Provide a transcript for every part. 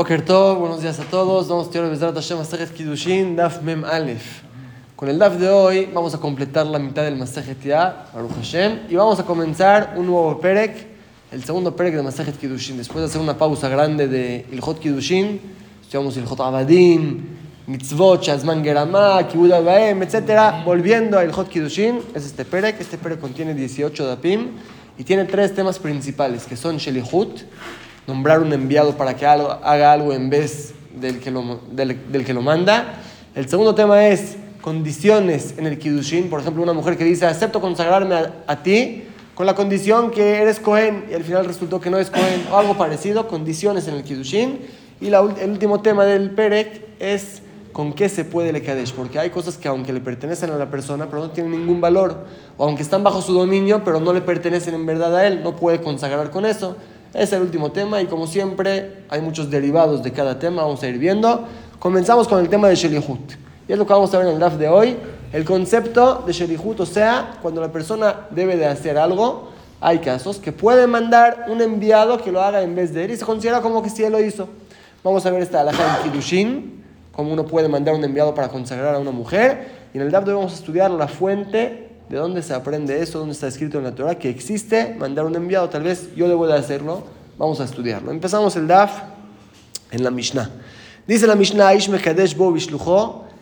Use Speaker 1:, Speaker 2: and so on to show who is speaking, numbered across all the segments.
Speaker 1: Oker Tov, buenos días a todos. Vamos a estudiar Bezrat Hashem Masajet Kiddushin, Daf Mem Aleph. Con el Daf de hoy vamos a completar la mitad del Masajet Ya, Baruch Hashem, y vamos a comenzar un nuevo Perek, el segundo Perek de Masajet Kiddushin. Después de hacer una pausa grande de Ilhot Kiddushin, estudiamos Ilhot Abadim, Mitzvot, Shazman Geramah, Kibud Baem, etc. Volviendo a Ilhot Kiddushin, es este Perek. Este Perek contiene 18 Dapim y tiene tres temas principales, que son Shelihut, nombrar un enviado para que haga algo en vez del que, lo, manda. El segundo tema es condiciones en el Kiddushin. Por ejemplo, una mujer que dice, acepto consagrarme a, ti con la condición que eres Cohen y al final resultó que no es Cohen o algo parecido, condiciones en el Kiddushin. Y el último tema del Perek es con qué se puede le Kadesh, porque hay cosas que aunque le pertenecen a la persona, pero no tienen ningún valor, o aunque están bajo su dominio, pero no le pertenecen en verdad a él, no puede consagrar con eso. Es el último tema y como siempre hay muchos derivados de cada tema, vamos a ir viendo. Comenzamos con el tema de Shelihut. Y es lo que vamos a ver en el draft de hoy. El concepto de Shelihut, o sea, cuando la persona debe de hacer algo, hay casos que puede mandar un enviado que lo haga en vez de él y se considera como que sí él lo hizo. Vamos a ver esta alhaja en Kiddushin, cómo uno puede mandar un enviado para consagrar a una mujer. Y en el draft de hoy vamos a estudiar la fuente ¿De dónde se aprende eso? ¿Dónde está escrito en la Torah que existe mandar un enviado? Tal vez yo debo de hacerlo. Vamos a estudiarlo. Empezamos el DAF en la Mishnah. Dice la Mishnah, bo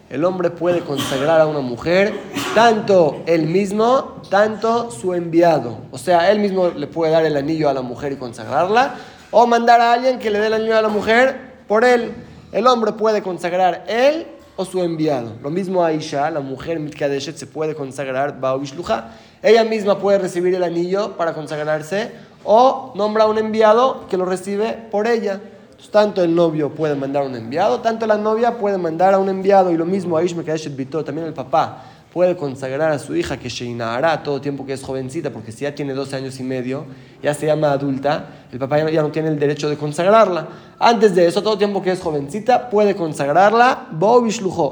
Speaker 1: el hombre puede consagrar a una mujer, tanto él mismo, tanto su enviado. O sea, él mismo le puede dar el anillo a la mujer y consagrarla, o mandar a alguien que le dé el anillo a la mujer por él. El hombre puede consagrar él o su enviado. Lo mismo Aisha, la mujer Mitkadeshet, se puede consagrar Baobishluja. Ella misma puede recibir el anillo para consagrarse o nombra un enviado que lo recibe por ella. tanto el novio puede mandar un enviado, tanto la novia puede mandar a un enviado. Y lo mismo Aish Mitkadeshet Bito, también el papá puede consagrar a su hija que Sheinahara todo tiempo que es jovencita, porque si ya tiene 12 años y medio, ya se llama adulta, el papá ya no tiene el derecho de consagrarla. Antes de eso, todo tiempo que es jovencita, puede consagrarla, Bo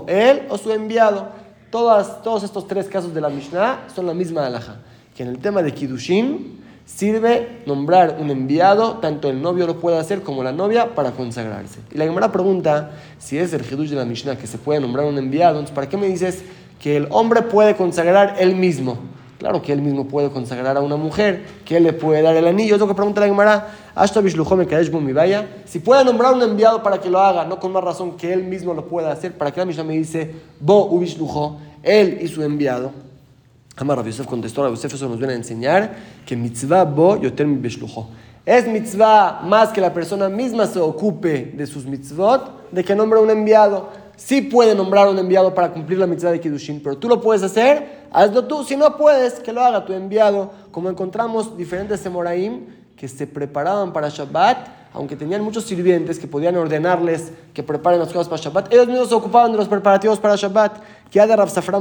Speaker 1: él o su enviado. Todas, todos estos tres casos de la Mishnah son la misma alhaja, que en el tema de Kiddushin sirve nombrar un enviado, tanto el novio lo puede hacer como la novia, para consagrarse. Y la Gemara pregunta si es el Hidush de la Mishnah que se puede nombrar un enviado, entonces ¿para qué me dices que el hombre puede consagrar él mismo. Claro que él mismo puede consagrar a una mujer, que él le puede dar el anillo. Es lo que pregunta la Gemara. vaya. Si puede nombrar un enviado para que lo haga, no con más razón que él mismo lo pueda hacer, para que la Mishnah me dice, Bo ubishlujo, él y su enviado. Amar Rabbi Yosef contestó, Rabbi Yosef eso nos viene a enseñar que mitzvah bo yoter mi Es mitzvah más que la persona misma se ocupe de sus mitzvot, de que nombre un enviado sí puede nombrar un enviado para cumplir la mitzvah de Kiddushin, pero tú lo puedes hacer, hazlo tú. Si no puedes, que lo haga tu enviado. Como encontramos diferentes Semoraim que se preparaban para Shabbat, aunque tenían muchos sirvientes que podían ordenarles que preparen las cosas para Shabbat, ellos mismos se ocupaban de los preparativos para Shabbat. Que de Rav Safra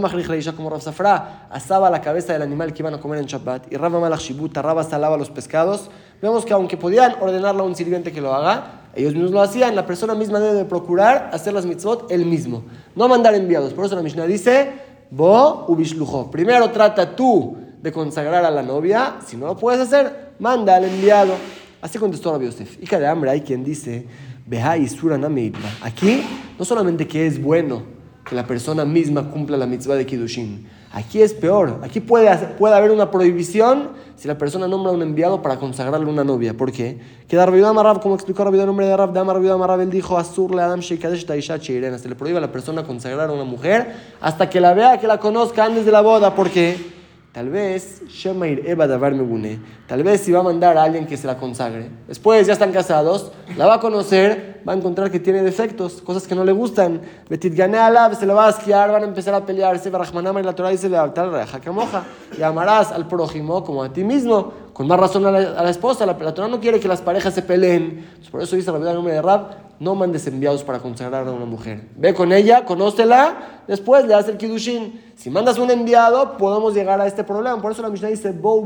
Speaker 1: como Rav Safra asaba la cabeza del animal que iban a comer en Shabbat, y Rav Malach Shibuta, Rav salaba los pescados, vemos que aunque podían ordenarle a un sirviente que lo haga, ellos mismos lo hacían. La persona misma debe procurar hacer las mitzvot él mismo. No mandar enviados. Por eso la Mishnah dice, Bo ubishlujo. Primero trata tú de consagrar a la novia. Si no lo puedes hacer, manda al enviado. Así contestó Rabbi Yosef. Hija de hambre, hay quien dice, Beha Aquí no solamente que es bueno que la persona misma cumpla la mitzvah de Kiddushin. Aquí es peor. Aquí puede, puede haber una prohibición si la persona nombra un enviado para consagrarle una novia. ¿Por qué? Que Darvidam Marab, como explicó Rabbi el nombre de Rab, Damar Marab, él dijo, Adam. Se le prohíbe a la persona consagrar a una mujer hasta que la vea, que la conozca antes de la boda. ¿Por qué? Tal vez tal vez si va a mandar a alguien que se la consagre. Después ya están casados, la va a conocer, va a encontrar que tiene defectos, cosas que no le gustan. Betit Alab se la va a esquiar, van a empezar a pelearse. Barahmanama y la Torah dice: y amarás al prójimo como a ti mismo. Con más razón a la, esposa. La, Torah no quiere que las parejas se peleen. por eso dice la verdad en nombre de Rab: no mandes enviados para consagrar a una mujer. Ve con ella, conócela, después le das el kiddushin. Si mandas un enviado, podemos llegar a este problema. Por eso la Mishnah dice, Bo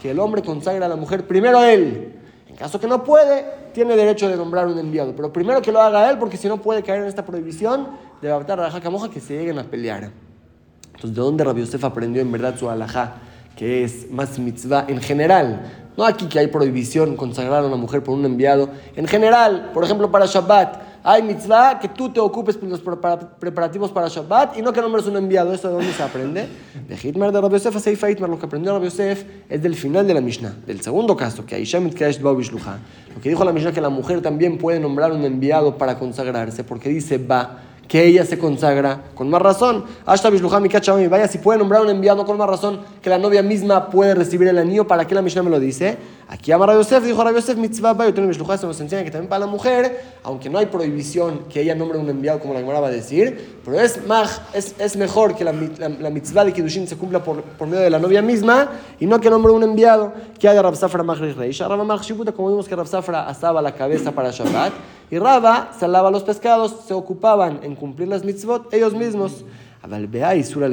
Speaker 1: que el hombre consagra a la mujer primero él. En caso que no puede, tiene derecho de nombrar un enviado. Pero primero que lo haga él, porque si no puede caer en esta prohibición de adaptar a la jacamoja que se lleguen a pelear. Entonces, ¿de dónde Rabbi Yosef aprendió en verdad su alajá? Que es más mitzvah en general No aquí que hay prohibición consagrar a una mujer por un enviado. En general, por ejemplo, para Shabbat, hay mitzvah que tú te ocupes de los preparativos para Shabbat y no que nombres un enviado. ¿Eso de dónde se aprende? De Hitmar de Rabbi Yosef a Seifa Hitmar. Lo que aprendió Rabbi Yosef es del final de la Mishnah. Del segundo caso, que Aisha Mitkaesh Lo que dijo la Mishnah que la mujer también puede nombrar un enviado para consagrarse, porque dice va que ella se consagra con más razón. Ashta vaya, si puede nombrar un enviado con más razón que la novia misma puede recibir el anillo, ¿para qué la Mishnah me lo dice? Aquí Amar Yosef dijo Rabbi Yosef mitzvah se nos enseña que también para la mujer, aunque no hay prohibición que ella nombre un enviado como la Gemara va a decir, pero es, es, es mejor que la, la, mitzvah de Kiddushin se cumpla por, por, medio de la novia misma y no que nombre un enviado que haya Rab Safra Magri Reish. Rabba Mag como vimos que Rab Safra asaba la cabeza para Shabbat y Rabba salaba los pescados, se ocupaban en cumplir las mitzvot ellos mismos. y Sura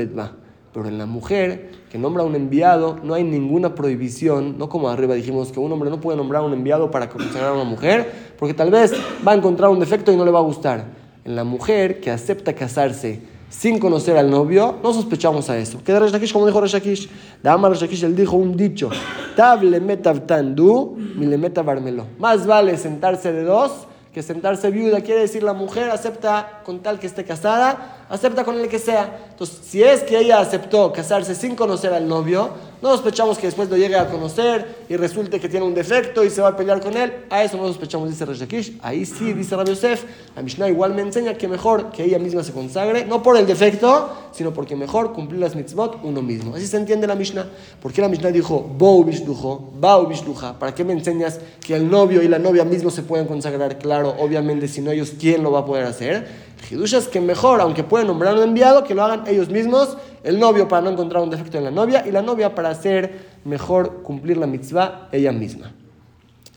Speaker 1: Pero en la mujer que nombra un enviado, no hay ninguna prohibición, no como arriba dijimos que un hombre no puede nombrar un enviado para consagrar a una mujer, porque tal vez va a encontrar un defecto y no le va a gustar. En la mujer que acepta casarse sin conocer al novio, no sospechamos a eso. ¿Qué de Reshakish? Como dijo Reshakish, Dama Reshakish, él dijo un dicho, Tab le tandu, mi le meta barmelo. Más vale sentarse de dos que sentarse viuda quiere decir la mujer acepta con tal que esté casada, acepta con el que sea. Entonces, si es que ella aceptó casarse sin conocer al novio, no sospechamos que después lo llegue a conocer y resulte que tiene un defecto y se va a pelear con él. A eso no sospechamos, dice Reshakish. Ahí sí, dice Rabbi Yosef. A Mishnah igual me enseña que mejor que ella misma se consagre, no por el defecto, sino porque mejor cumplir las mitzvot uno mismo. Así se entiende la Mishnah. ¿Por qué la Mishnah dijo Bou Bishdujo, Bau Bishduja? ¿Para qué me enseñas que el novio y la novia mismo se pueden consagrar? Claro, obviamente, si no ellos, ¿quién lo va a poder hacer? Hidush que mejor, aunque pueden nombrar un enviado, que lo hagan ellos mismos, el novio para no encontrar un defecto en la novia y la novia para hacer mejor cumplir la mitzvah ella misma.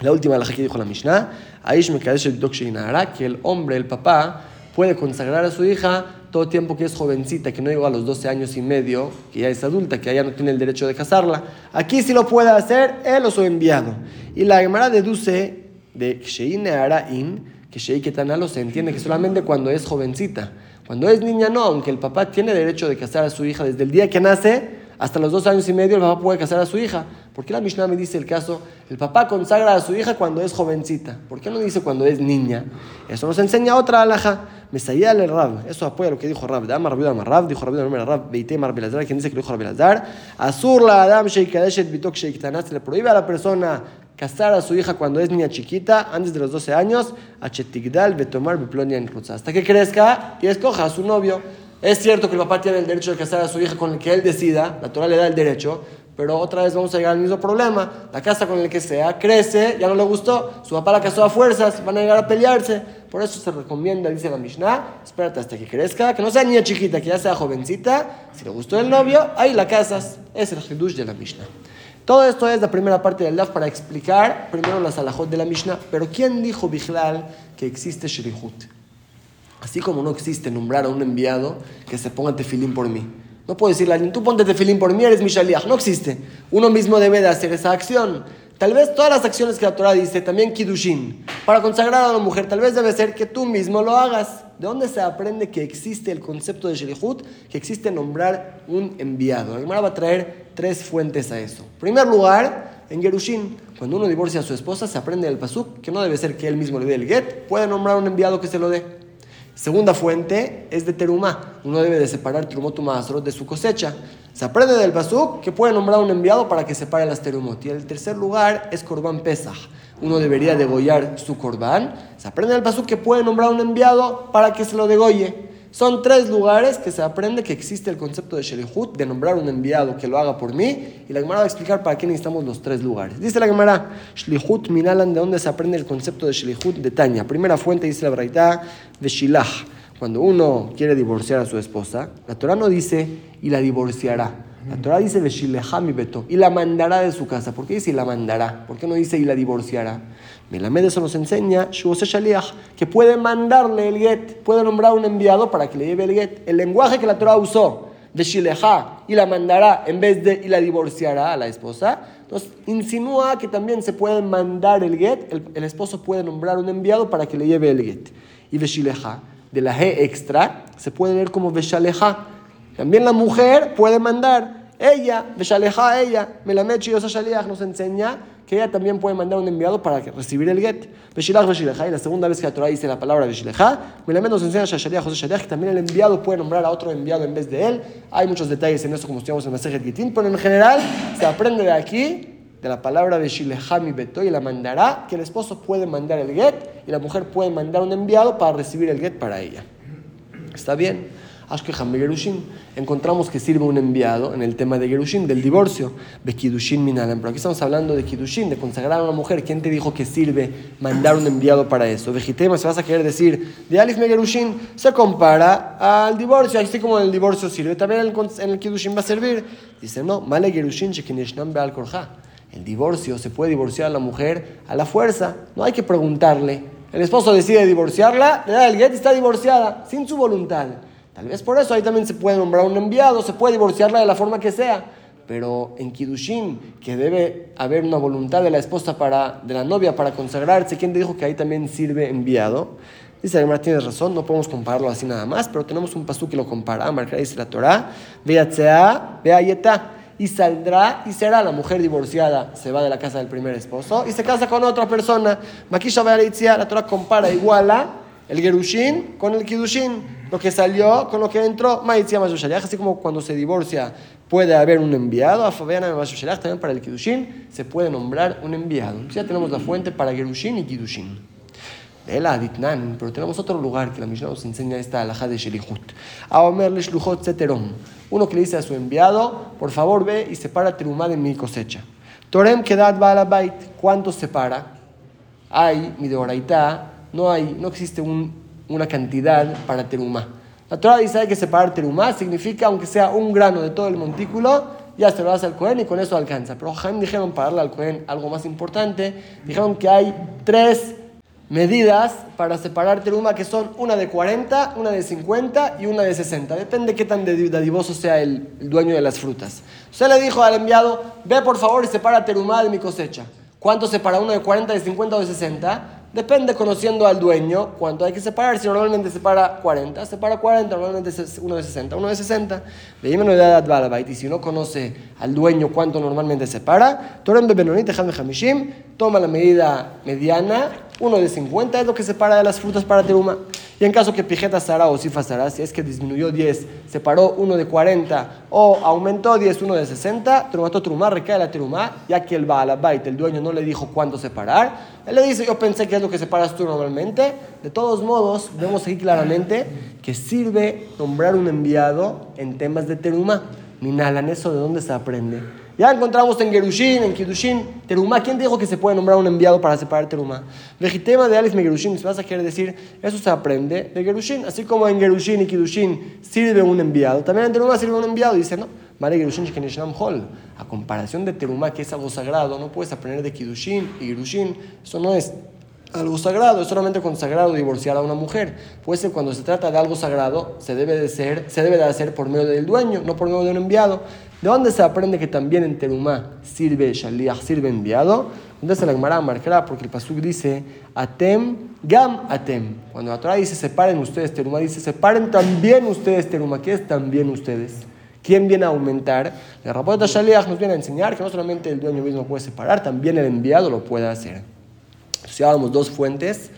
Speaker 1: La última la que dijo la Mishnah, Aish que el hombre, el papá, puede consagrar a su hija todo tiempo que es jovencita, que no llegó a los 12 años y medio, que ya es adulta, que ya no tiene el derecho de casarla. Aquí sí lo puede hacer él o su enviado. Y la Gemara deduce de Kshein Araim que Sheiketana se entiende que solamente cuando es jovencita. Cuando es niña no, aunque el papá tiene derecho de casar a su hija desde el día que nace hasta los dos años y medio, el papá puede casar a su hija. ¿Por qué la Mishnah me dice el caso? El papá consagra a su hija cuando es jovencita. ¿Por qué no dice cuando es niña? Eso nos enseña otra alhaja. Mesayá el Rab. Eso apoya lo que dijo Rab. De Amar Rabbi Rab. Dijo Rabbi Amar Rab. Beite Mar Belazar. Quien dice que lo dijo Belazar. Azur la Adam Sheikadeshet Bitok Sheiktanat. Se le prohíbe a la persona casar a su hija cuando es niña chiquita, antes de los 12 años, a Chetigdal, Betomar, Biplonia, hasta que crezca y escoja a su novio. Es cierto que el papá tiene el derecho de casar a su hija con el que él decida, la Torah le da el derecho, pero otra vez vamos a llegar al mismo problema. La casa con el que sea crece, ya no le gustó, su papá la casó a fuerzas, van a llegar a pelearse. Por eso se recomienda, dice la Mishnah, espérate hasta que crezca, que no sea niña chiquita, que ya sea jovencita. Si le gustó el novio, ahí la casas. Es el hidush de la Mishnah. Todo esto es la primera parte del DAF para explicar primero las alajot de la Mishnah. Pero ¿quién dijo Bichlal que existe Shrihut? Así como no existe nombrar a un enviado que se ponga tefilín por mí. No puedo decirle a alguien, tú ponte tefilín por mí, eres mi shaliach. No existe. Uno mismo debe de hacer esa acción. Tal vez todas las acciones que la Torah dice, también Kiddushin, para consagrar a una mujer, tal vez debe ser que tú mismo lo hagas. ¿De dónde se aprende que existe el concepto de Shelihut? Que existe nombrar un enviado. La va a traer tres fuentes a eso. En primer lugar, en Gerushin, cuando uno divorcia a su esposa, se aprende del pasuk que no debe ser que él mismo le dé el get, puede nombrar un enviado que se lo dé. Segunda fuente es de Terumá. Uno debe de separar Terumot de su cosecha. Se aprende del pasuk que puede nombrar un enviado para que separe las Terumot. Y el tercer lugar es Korban Pesach uno debería degollar su corbán. Se aprende el pasuk que puede nombrar un enviado para que se lo degolle. Son tres lugares que se aprende que existe el concepto de Shelihut, de nombrar un enviado que lo haga por mí. Y la Gemara va a explicar para qué necesitamos los tres lugares. Dice la Gemara, Shlihut Minalan, de dónde se aprende el concepto de Shelihut de Tanya. Primera fuente dice la Braita de Shilah. Cuando uno quiere divorciar a su esposa, la Torah no dice y la divorciará. La Torah dice mi beto y la mandará de su casa. ¿Por qué dice y la mandará? ¿Por qué no dice y la divorciará? Melamed eso nos enseña que puede mandarle el get, puede nombrar un enviado para que le lleve el get. El lenguaje que la Torah usó de Shileja y la mandará en vez de y la divorciará a la esposa. Entonces insinúa que también se puede mandar el get, el, esposo puede nombrar un enviado para que le lleve el get. Y Veshileja, de la G extra, se puede ver como Veshaleja también la mujer puede mandar. Ella, Beshaleja, ella, Melamed Shaliach nos enseña que ella también puede mandar un enviado para recibir el get. Beshilach, Beshilachá, y la segunda vez que la Torah dice la palabra Beshilachá, menos nos enseña Shashaliach, José Shaliach, que también el enviado puede nombrar a otro enviado en vez de él. Hay muchos detalles en eso, como estudiamos en Masejet Gitín, pero en general se aprende de aquí de la palabra Beshilechá mi beto y la mandará, que el esposo puede mandar el get y la mujer puede mandar un enviado para recibir el get para ella. ¿Está bien? Ashkeham Gerushin, encontramos que sirve un enviado en el tema de Gerushin, del divorcio, de Kidushin Minalam. Pero aquí estamos hablando de Kidushin, de consagrar a una mujer. ¿Quién te dijo que sirve mandar un enviado para eso? Vejitema, si vas a querer decir de Alif Gerushin, se compara al divorcio, así como el divorcio sirve, también en el Kidushin va a servir. Dice, no, Male Gerushin Beal El divorcio se puede divorciar a la mujer a la fuerza, no hay que preguntarle. El esposo decide divorciarla, le da el get y está divorciada, sin su voluntad. Tal vez por eso ahí también se puede nombrar un enviado, se puede divorciarla de la forma que sea. Pero en Kidushin, que debe haber una voluntad de la esposa para, de la novia para consagrarse, ¿quién dijo que ahí también sirve enviado? Dice Además tienes razón, no podemos compararlo así nada más, pero tenemos un pasú que lo compara. Marcar dice la Torah, vea yeta, y saldrá y será la mujer divorciada, se va de la casa del primer esposo y se casa con otra persona. Makisha la Torah compara, iguala el Gerushin con el Kidushin lo que salió con lo que entró, así como cuando se divorcia puede haber un enviado, a también para el Kidushin se puede nombrar un enviado. Ya tenemos la fuente para Gerushin y Kidushin. De la Aditnan, pero tenemos otro lugar que la Mishnah nos enseña esta alhaja de Shelihut. Uno que le dice a su enviado, por favor ve y separa terumá de mi cosecha. Torem kedat bait, ¿cuánto separa? Hay, mi de no hay, no existe un una cantidad para terumá. La Torah dice que separar terumá, significa aunque sea un grano de todo el montículo, ya se lo hace al Cohen y con eso alcanza. Pero Jaime dijeron para darle al Cohen algo más importante, dijeron que hay tres medidas para separar teruma que son una de 40, una de 50 y una de 60. Depende qué tan dadivoso sea el, dueño de las frutas. Usted le dijo al enviado, ve por favor y separa teruma de mi cosecha. ¿Cuánto separa uno de 40, de 50 o de 60? Depende conociendo al dueño cuánto hay que separar. Si normalmente separa 40, separa 40, normalmente es uno de 60, uno de 60. Y si uno conoce al dueño cuánto normalmente separa, toma la medida mediana, uno de 50 es lo que separa de las frutas para teruma. Y en caso que pijeta Sara o Sifa Sara, si es que disminuyó 10, separó uno de 40 o aumentó 10, uno de 60, Trumato Trumá recae la Trumá, ya que el Baalabait, el dueño, no le dijo cuánto separar. Él le dice, yo pensé que es lo que separas tú normalmente. De todos modos, vemos aquí claramente que sirve nombrar un enviado en temas de Terumá. Minalan, ¿eso de dónde se aprende? Ya encontramos en Gerushin, en Kidushin, Terumá. ¿Quién dijo que se puede nombrar un enviado para separar Terumá? Vejitema de Alif Gerushin, vas a querer decir, eso se aprende de Gerushin. Así como en Gerushin y Kidushin sirve un enviado, también en Terumá sirve un enviado. Dice, no, Mare Gerushin Hol. A comparación de Terumá, que es algo sagrado, no puedes aprender de Kidushin y Gerushin. Eso no es algo sagrado, es solamente consagrado divorciar a una mujer. Pues cuando se trata de algo sagrado, se debe de, ser, se debe de hacer por medio del dueño, no por medio de un enviado. ¿De dónde se aprende que también en Terumá sirve Shaliach, sirve enviado? Entonces la Gemara marcará porque el Pasuk dice Atem, Gam Atem. Cuando la Torah dice separen ustedes Terumá, dice separen también ustedes Terumá. ¿Qué es también ustedes? ¿Quién viene a aumentar? La Rapota Shaliach nos viene a enseñar que no solamente el dueño mismo puede separar, también el enviado lo puede hacer. Entonces dos fuentes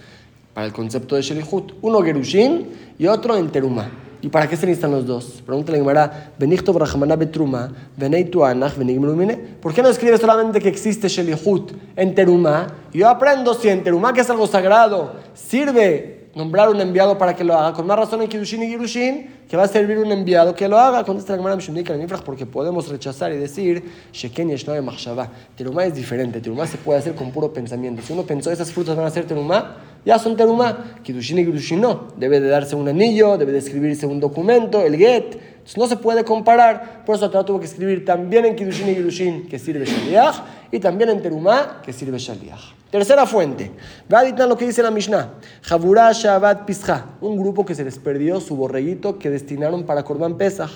Speaker 1: para el concepto de Shelihut. Uno Gerushin y otro en Terumá. ¿Y para qué se necesitan los dos? Pregúntale a Gemara, betruma, ¿Por qué no escribe solamente que existe Shelihut en Teruma? Yo aprendo si en Teruma, que es algo sagrado, sirve nombrar un enviado para que lo haga. Con más razón en Kidushin y Girushin, que va a servir un enviado que lo haga. Contesta la Gemara porque podemos rechazar y decir, Sheken Teruma es diferente. Teruma se puede hacer con puro pensamiento. Si uno pensó esas frutas van a ser Teruma, ya son terumá. Kidushin y Kidushin no. Debe de darse un anillo, debe de escribirse un documento, el get. Entonces no se puede comparar. Por eso Torah tuvo que escribir también en Kidushin y Kidushin que sirve Shaliach y también en terumá que sirve Shaliach. Tercera fuente. Vaditnan lo que dice la Mishnah. Javurá Shabbat Pischa. Un grupo que se les perdió su borreguito que destinaron para Korban Pesach.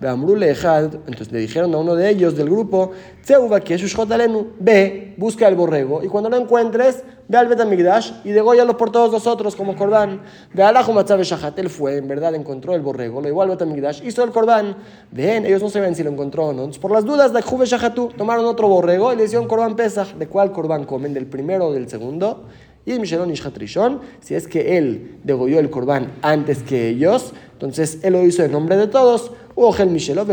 Speaker 1: Entonces le dijeron a uno de ellos del grupo, Ve, busca el borrego. Y cuando lo encuentres, ve al Betamigdash y degóyalo por todos nosotros como Korban. Ve al Shahat. Él fue, en verdad encontró el borrego, lo llevó al Betamigdash, hizo el Korban. Ven, ellos no saben si lo encontró o no. Entonces, por las dudas de Juve Shahatu, tomaron otro borrego y le hicieron Korban Pesach. ¿De cuál Korban comen? ¿Del primero del segundo. Y el Mishelon Ishatrishon, si es que él degolló el corbán antes que ellos, entonces él lo hizo en nombre de todos. Ugel Mishelov,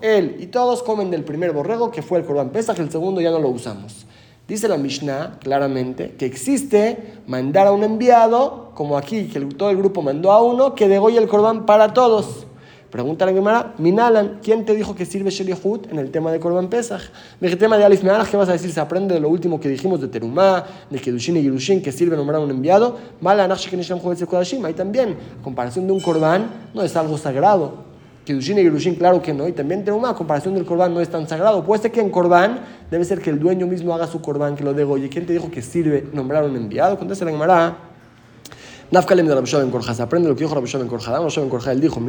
Speaker 1: él y todos comen del primer borrego que fue el corbán Pesach, el segundo ya no lo usamos. Dice la Mishnah claramente que existe mandar a un enviado, como aquí, que todo el grupo mandó a uno, que degolle el corbán para todos. Pregunta la Gemara, Minalan, ¿quién te dijo que sirve Sheliahut en el tema de Korban Pesach? El tema de Alif Me'alach, ¿qué vas a decir? Se aprende de lo último que dijimos de Terumá, de Kedushin y Yerushin, que sirve nombrar a un enviado. Ahí también, comparación de un Korban, no es algo sagrado. Kedushin y Yerushin, claro que no. Y también Terumá, comparación del Korban, no es tan sagrado. Puede ser que en Korban debe ser que el dueño mismo haga su Korban, que lo degolle. ¿Quién te dijo que sirve nombrar un enviado? Contesta la Gemara. Nafkalem de Rabbi Ben Korja. Se aprende lo que dijo Rabbi Ben Korja. Rabbi Ben Korja, él dijo,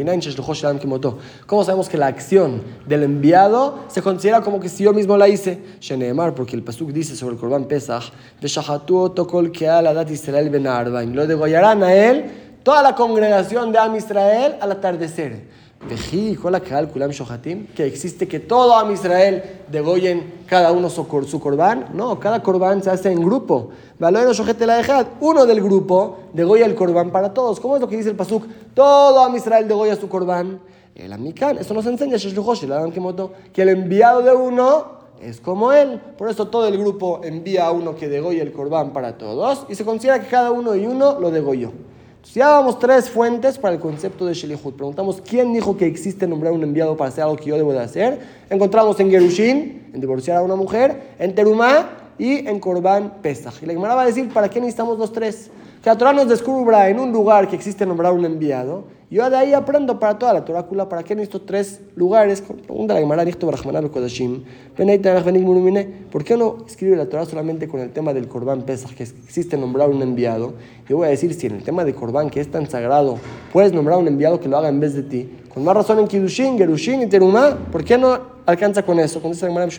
Speaker 1: ¿Cómo sabemos que la acción del enviado se considera como que si yo mismo la hice? Sheneemar, porque el Pasuk dice sobre el Korban Pesach, Lo degollarán a él, toda la congregación de Am Israel al atardecer que existe que todo Am Israel degollen cada uno su, corbán. No, cada corbán se hace en grupo. Uno del grupo degolla el corbán para todos. ¿Cómo es lo que dice el Pasuk? Todo Am Israel degolla su corbán. El Amikan, eso nos enseña que el enviado de uno es como él. Por eso todo el grupo envía a uno que degolle el corbán para todos y se considera que cada uno y uno lo degolló. Ya damos tres fuentes para el concepto de Shelihut. Preguntamos quién dijo que existe nombrar un enviado para hacer algo que yo debo de hacer. Encontramos en Gerushin, en divorciar a una mujer, en Terumá y en Korban Pesach. Y la Gemara va a decir, ¿para qué necesitamos los tres? Que la Torah nos descubra en un lugar que existe nombrar un enviado. Yo de ahí aprendo para toda la Torácula, ¿para qué necesito tres lugares? Pregunta la Gemara, ¿por qué no escribe la Torah solamente con el tema del Korban Pesach, que existe nombrar un enviado? Yo voy a decir, si en el tema de Korban, que es tan sagrado, puedes nombrar un enviado que lo haga en vez de ti, con más razón en Kiddushin, Gerushin y Terumá, ¿por qué no alcanza con eso? Con esa Gemara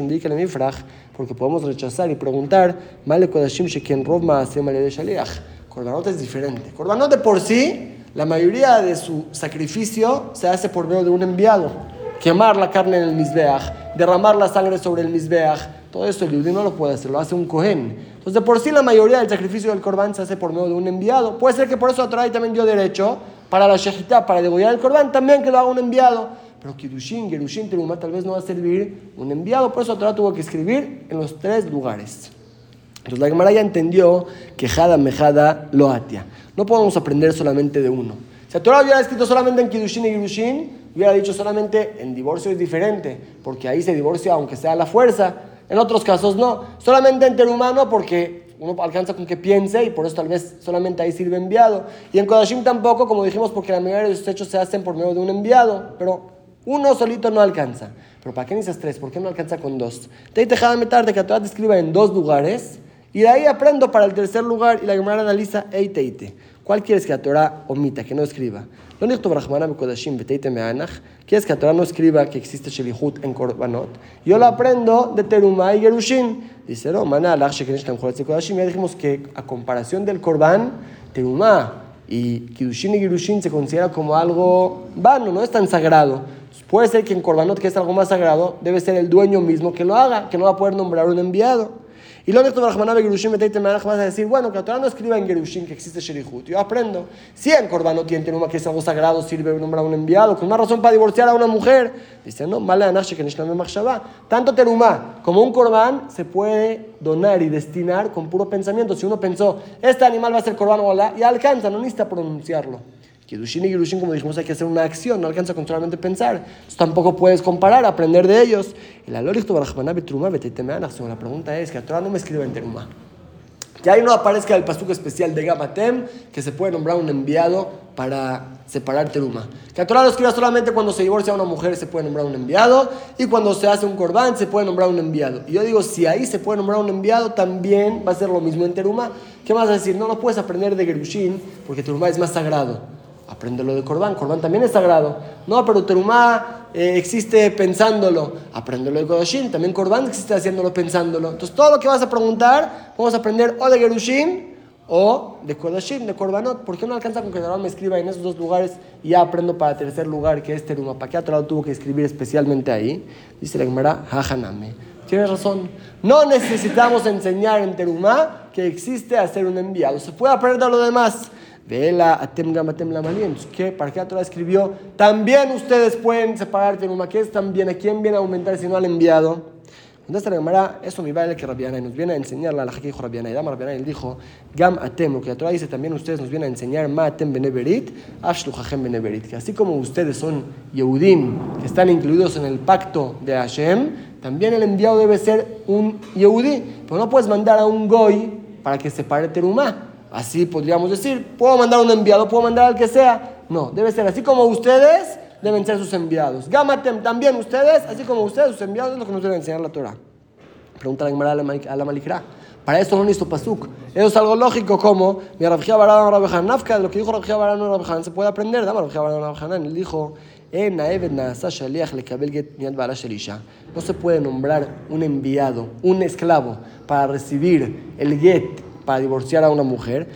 Speaker 1: porque podemos rechazar y preguntar, Male Kodashim Sheken Rov Maasem de Shaliach. Corbanot es diferente. Corbanot de por sí, la mayoría de su sacrificio se hace por medio de un enviado. Quemar la carne en el misbeach, derramar la sangre sobre el misbeach, todo eso el judío no lo puede hacer, lo hace un cohen. Entonces, de por sí, la mayoría del sacrificio del corbán se hace por medio de un enviado. Puede ser que por eso la también dio derecho para la shejitá, para degollar el corbán, también que lo haga un enviado. Pero Kidushin, Gerushin, Terumá tal vez no va a servir un enviado, por eso Torah tuvo que escribir en los tres lugares. Entonces la Gemara ya entendió que Jada Mejada lo atia. No podemos aprender solamente de uno. Si Torah hubiera escrito solamente en Kiddushin y Girushin, hubiera dicho solamente en divorcio es diferente, porque ahí se divorcia aunque sea a la fuerza. En otros casos no. Solamente en terumano porque uno alcanza con que piense y por eso tal vez solamente ahí sirve enviado. Y en Kodashim tampoco, como dijimos, porque la mayoría de los hechos se hacen por medio de un enviado. Pero uno solito no alcanza. Pero ¿para qué necesitas tres? ¿Por qué no alcanza con dos? Te dejaba meter de que Torah te escriba en dos lugares y de ahí aprendo para el tercer lugar y la Gemara analiza eite eite. ¿Cuál quieres que la Torah omita, que no escriba? ¿Quieres que la Torah no escriba que existe Shelihut en Korbanot? Yo lo aprendo de Terumá y Gerushin. Dice, no, maná, ya dijimos que a comparación del Korban, Terumá y Kidushin y Gerushin se considera como algo vano, no es tan sagrado. Puede ser que en Korbanot, que es algo más sagrado, debe ser el dueño mismo que lo haga, que no va a poder nombrar un enviado. Y lo único que Gerushin vas a decir, bueno, que la Torah no escriba en Gerushin que existe Sherihut. Yo aprendo. Si en Corban tiene Teruma, que es algo sagrado, sirve nombrar a un enviado, con más razón para divorciar a una mujer. Dice, no, mala que Tanto Teruma como un Corban se puede donar y destinar con puro pensamiento. Si uno pensó, este animal va a ser Corban o ya alcanza, no necesita pronunciarlo. Kiddushin y Girushin, como dijimos, hay que hacer una acción, no alcanza con solamente pensar. Tampoco puedes comparar, aprender de ellos. Y la la pregunta es que Torah no me escribe en teruma. que ahí no aparezca el pasuk especial de Gamatem, que se puede nombrar un enviado para separar teruma. Que a Torah lo escriba solamente cuando se divorcia una mujer se puede nombrar un enviado y cuando se hace un corbán se puede nombrar un enviado. Y yo digo, si ahí se puede nombrar un enviado, también va a ser lo mismo en teruma. ¿Qué vas a decir? No, no puedes aprender de Gerushin porque teruma es más sagrado. Aprende lo de corbán, corbán también es sagrado. No, pero teruma eh, existe pensándolo. Apréndelo de Kodoshin. También Korban existe haciéndolo pensándolo. Entonces, todo lo que vas a preguntar, vamos a aprender o de Gerushin o de Kodashim, de Korbanot. ¿Por qué no alcanza con que el me escriba en esos dos lugares y ya aprendo para tercer lugar, que es Teruma? ¿Para qué otro lado tuvo que escribir especialmente ahí? Dice la Gemara, Hajaname. Tienes razón. No necesitamos enseñar en Teruma que existe hacer un enviado. Se puede aprender lo demás. Vela atem gamatem ¿Qué? ¿Para qué la Torah escribió? También ustedes pueden separar Teruma. ¿Qué es también? ¿A quién viene a aumentar si no al enviado? Entonces la Gemara, eso me vale que Rabiana nos viene a enseñar la que dijo Rabiana. Y Dama Rabiana él dijo, Gam atem, lo que la Torah dice también ustedes nos vienen a enseñar ma atem beneverit, ashluchachem beneverit. Que así como ustedes son Yehudim, que están incluidos en el pacto de Hashem, también el enviado debe ser un Yehudí. Pero no puedes mandar a un Goy para que separe Terumá. Así podríamos decir, puedo mandar un enviado, puedo mandar al que sea. No, debe ser así como ustedes deben ser sus enviados. Gamatem, también ustedes, así como ustedes, sus enviados, es lo que nos debe enseñar la Torah. Pregunta la Gemara a la Malikra. Para eso no necesito pasuk. Eso es algo lógico como mi Rabjía Barán Rabjan Nafka, lo que dijo Rabjía Barán Rabjan se puede aprender. Dame Rabjía Barán. Él dijo, no se puede nombrar un enviado, un esclavo, para recibir el get para divorciar a una mujer,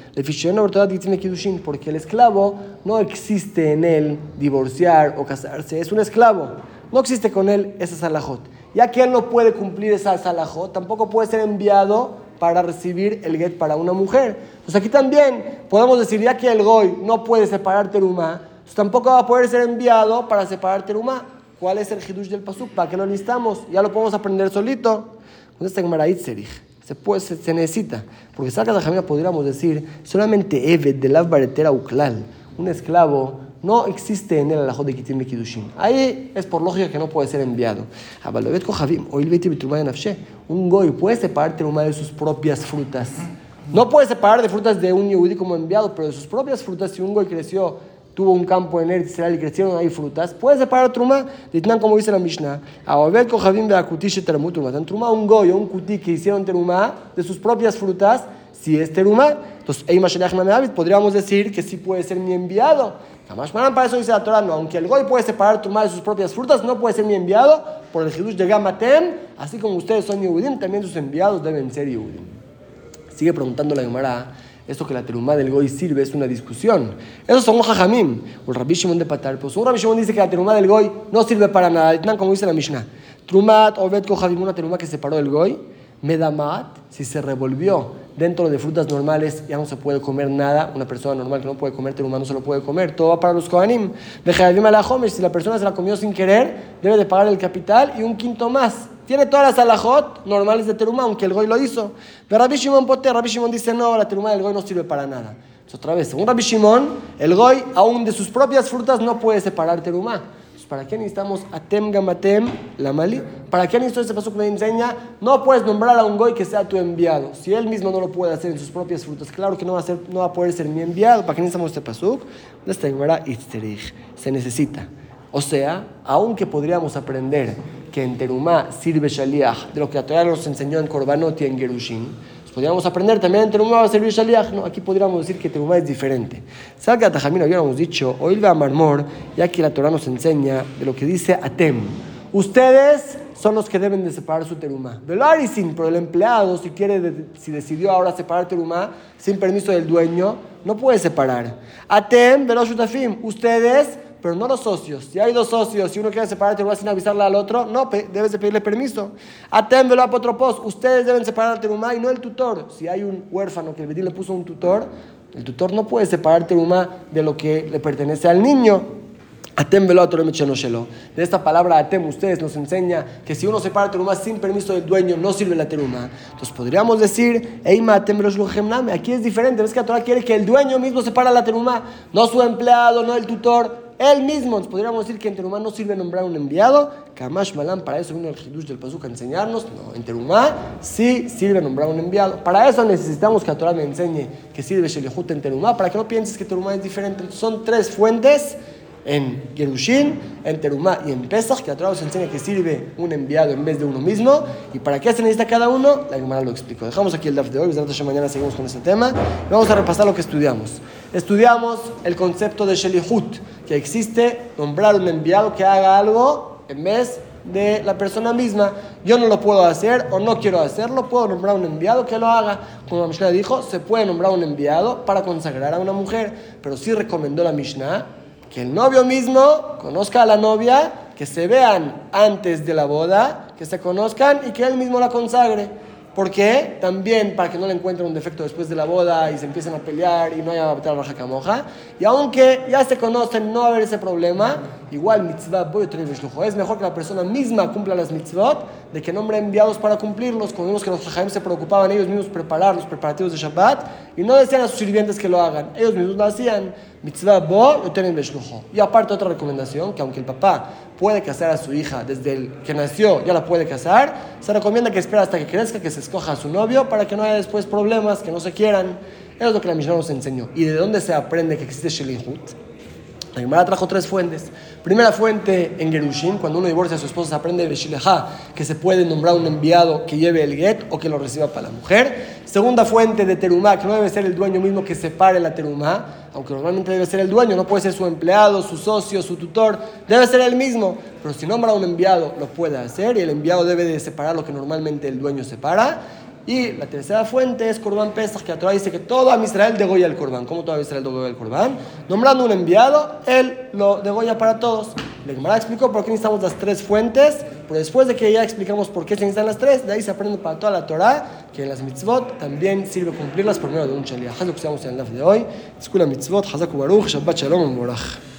Speaker 1: porque el esclavo no existe en él divorciar o casarse, es un esclavo, no existe con él esa salahot. Ya que él no puede cumplir esa salahot, tampoco puede ser enviado para recibir el get para una mujer. Pues aquí también podemos decir, ya que el goy no puede separar teruma, pues tampoco va a poder ser enviado para separar teruma. ¿Cuál es el hidush del pasuk? ¿Para qué lo necesitamos? Ya lo podemos aprender solito. Entonces, se, se, necesita. Porque saca de Jamila podríamos decir, solamente Eved de la baretera uklal, un esclavo, no existe en el alajot de Kitim Kidushin. Ahí es por lógica que no puede ser enviado. Un goy puede separar teruma de sus propias frutas. No puede separar de frutas de un yehudi como enviado, pero de sus propias frutas, si un goy creció tuvo un campo en Eretz Israel y crecieron ahí frutas, puede separar truma, Ditnan como dice la Mishnah, a ver Kohavim de Akutish Truma, tan truma un goy o un kuti que hicieron teruma de sus propias frutas, si es teruma, entonces David podríamos decir que sí puede ser mi enviado. Jamás para eso dice la Torah, no, aunque el goy puede separar truma de sus propias frutas, no puede ser mi enviado por el Hidush de Gamatem, así como ustedes son Yehudim, también sus enviados deben ser Yehudim. Sigue preguntando la Gemara esto que la terumá del goy sirve es una discusión. Esos son jajamim, el rabbi Shimon de Patar. Pues un rabbi Shimon dice que la terumá del goy no sirve para nada. Como dice la Mishnah. Trumat, Obed, Kohadim, una terumá que separó del goy. Medamat, si se revolvió dentro de frutas normales, ya no se puede comer nada. Una persona normal que no puede comer terumá no se lo puede comer. Todo va para los kohanim. Vejadim alahomesh, si la persona se la comió sin querer, debe de pagar el capital y un quinto más. Tiene todas las alajot normales de teruma, aunque el goy lo hizo. Pero Rabbi Shimon Poter, Rabbi Shimon dice, no, la teruma del goy no sirve para nada. Entonces, otra vez, según Rabbi Shimon, el goy, aún de sus propias frutas, no puede separar teruma. ¿Para qué necesitamos atem gamatem la mali? ¿Para qué necesito ese paso que me enseña? No puedes nombrar a un goy que sea tu enviado. Si él mismo no lo puede hacer en sus propias frutas, claro que no va a, ser, no va a poder ser mi enviado. ¿Para qué necesitamos este pasuk? Se necesita. O sea, aunque podríamos aprender que en Terumá sirve Shaliach, de lo que la Torah nos enseñó en Korbanot y en Gerushin, pues podríamos aprender también en Terumá va a servir Shaliach. No, aquí podríamos decir que Terumá es diferente. Salga a Tajamín habíamos dicho, oír a Marmor, ya que la Torah nos enseña de lo que dice Atem. Ustedes son los que deben de separar su terumá. sin, pero el empleado, si quiere, si decidió ahora separar terumá sin permiso del dueño, no puede separar. Atem, shutafim, ustedes pero no los socios. Si hay dos socios y uno quiere separar terumá sin avisarle al otro, no, debes de pedirle permiso. Atémbelo apotropos, ustedes deben separar el terumá y no el tutor. Si hay un huérfano que el Bedín le puso un tutor, el tutor no puede separar terumá de lo que le pertenece al niño. Atem De esta palabra atem, ustedes nos enseña que si uno separa teruma sin permiso del dueño, no sirve la teruma. Entonces podríamos decir, Eima atem aquí es diferente. Ves que la Torah quiere que el dueño mismo separa la teruma, no su empleado, no el tutor él mismo, nos podríamos decir que en Terumá no sirve nombrar un enviado. Kamash Malam, para eso vino el Hidush del Pasuk a enseñarnos. No, en Terumá sí sirve nombrar un enviado. Para eso necesitamos que la Torah me enseñe que sirve Shelihut en Terumá, para que no pienses que Terumá es diferente. Son tres fuentes en Gerushin, en Terumá y en Pesach, que a todos se enseña que sirve un enviado en vez de uno mismo. ¿Y para qué se necesita cada uno? La Gemara lo explico. Dejamos aquí el DAF de hoy, mañana seguimos con este tema. Vamos a repasar lo que estudiamos. Estudiamos el concepto de Shelihut, que existe nombrar un enviado que haga algo en vez de la persona misma. Yo no lo puedo hacer o no quiero hacerlo, puedo nombrar un enviado que lo haga. Como la Mishnah dijo, se puede nombrar un enviado para consagrar a una mujer, pero sí recomendó la Mishnah que el novio mismo conozca a la novia, que se vean antes de la boda, que se conozcan y que él mismo la consagre. ¿Por qué? También para que no le encuentren un defecto después de la boda y se empiecen a pelear y no haya la baja camoja. Y aunque ya se conocen, no a haber ese problema. Igual mitzvah voy a Es mejor que la persona misma cumpla las mitzvot de que nombre enviados para cumplirlos. Como vimos que los jajaim se preocupaban ellos mismos preparar los preparativos de Shabbat y no decían a sus sirvientes que lo hagan. Ellos mismos lo hacían. Mitzvah bo Y aparte otra recomendación, que aunque el papá puede casar a su hija desde el que nació, ya la puede casar, se recomienda que espera hasta que crezca, que se escoja a su novio para que no haya después problemas, que no se quieran. Eso es lo que la Mishnah nos enseñó. ¿Y de dónde se aprende que existe Shelihut? La Gemara trajo tres fuentes. Primera fuente en Gerushin, cuando uno divorcia a su esposa, se aprende de Shilehá, que se puede nombrar un enviado que lleve el get o que lo reciba para la mujer. Segunda fuente de Terumá, que no debe ser el dueño mismo que separe la Terumá, aunque normalmente debe ser el dueño, no puede ser su empleado, su socio, su tutor, debe ser él mismo. Pero si nombra un enviado, lo puede hacer y el enviado debe de separar lo que normalmente el dueño separa. Y la tercera fuente es Corban Pesach, que la Torah dice que todo a Israel degolla el Corban. ¿Cómo todo Israel degolla el Corban? Nombrando un enviado, él lo degolla para todos. Le explicó por qué necesitamos las tres fuentes, pero después de que ya explicamos por qué se necesitan las tres, de ahí se aprende para toda la Torah que las mitzvot también sirve cumplirlas por medio de un shaliach. Es lo que estamos en el de hoy. Escuela mitzvot, Hazaku Baruch, Shabbat Shalom, Morach.